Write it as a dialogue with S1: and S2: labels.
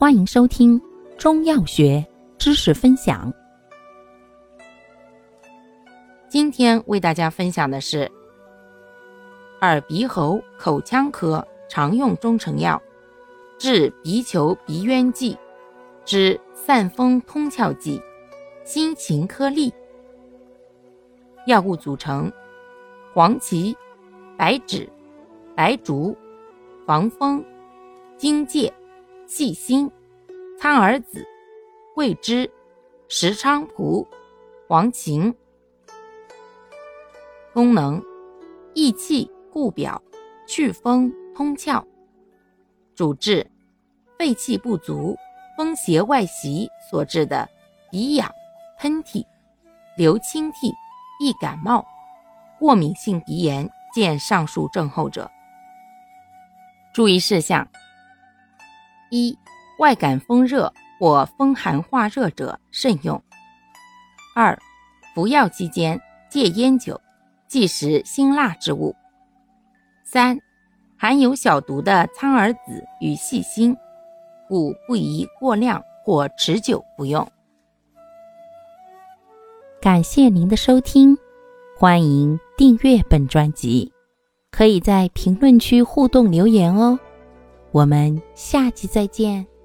S1: 欢迎收听中药学知识分享。今天为大家分享的是耳鼻喉口腔科常用中成药治鼻球鼻渊剂之散风通窍剂辛芹颗粒。药物组成：黄芪、白芷、白术、防风、荆芥。细辛、苍耳子、桂枝、石菖蒲、黄芩。功能：益气固表，祛风。通窍。主治：肺气不足、风邪外袭所致的。鼻痒、喷嚏、流清涕、易感冒、过敏性鼻炎。见上述症候者。注意事项。一、外感风热或风寒化热者慎用。二、服药期间戒烟酒，忌食辛辣之物。三、含有小毒的苍耳子与细辛，故不宜过量或持久服用。感谢您的收听，欢迎订阅本专辑，可以在评论区互动留言哦。我们下期再见。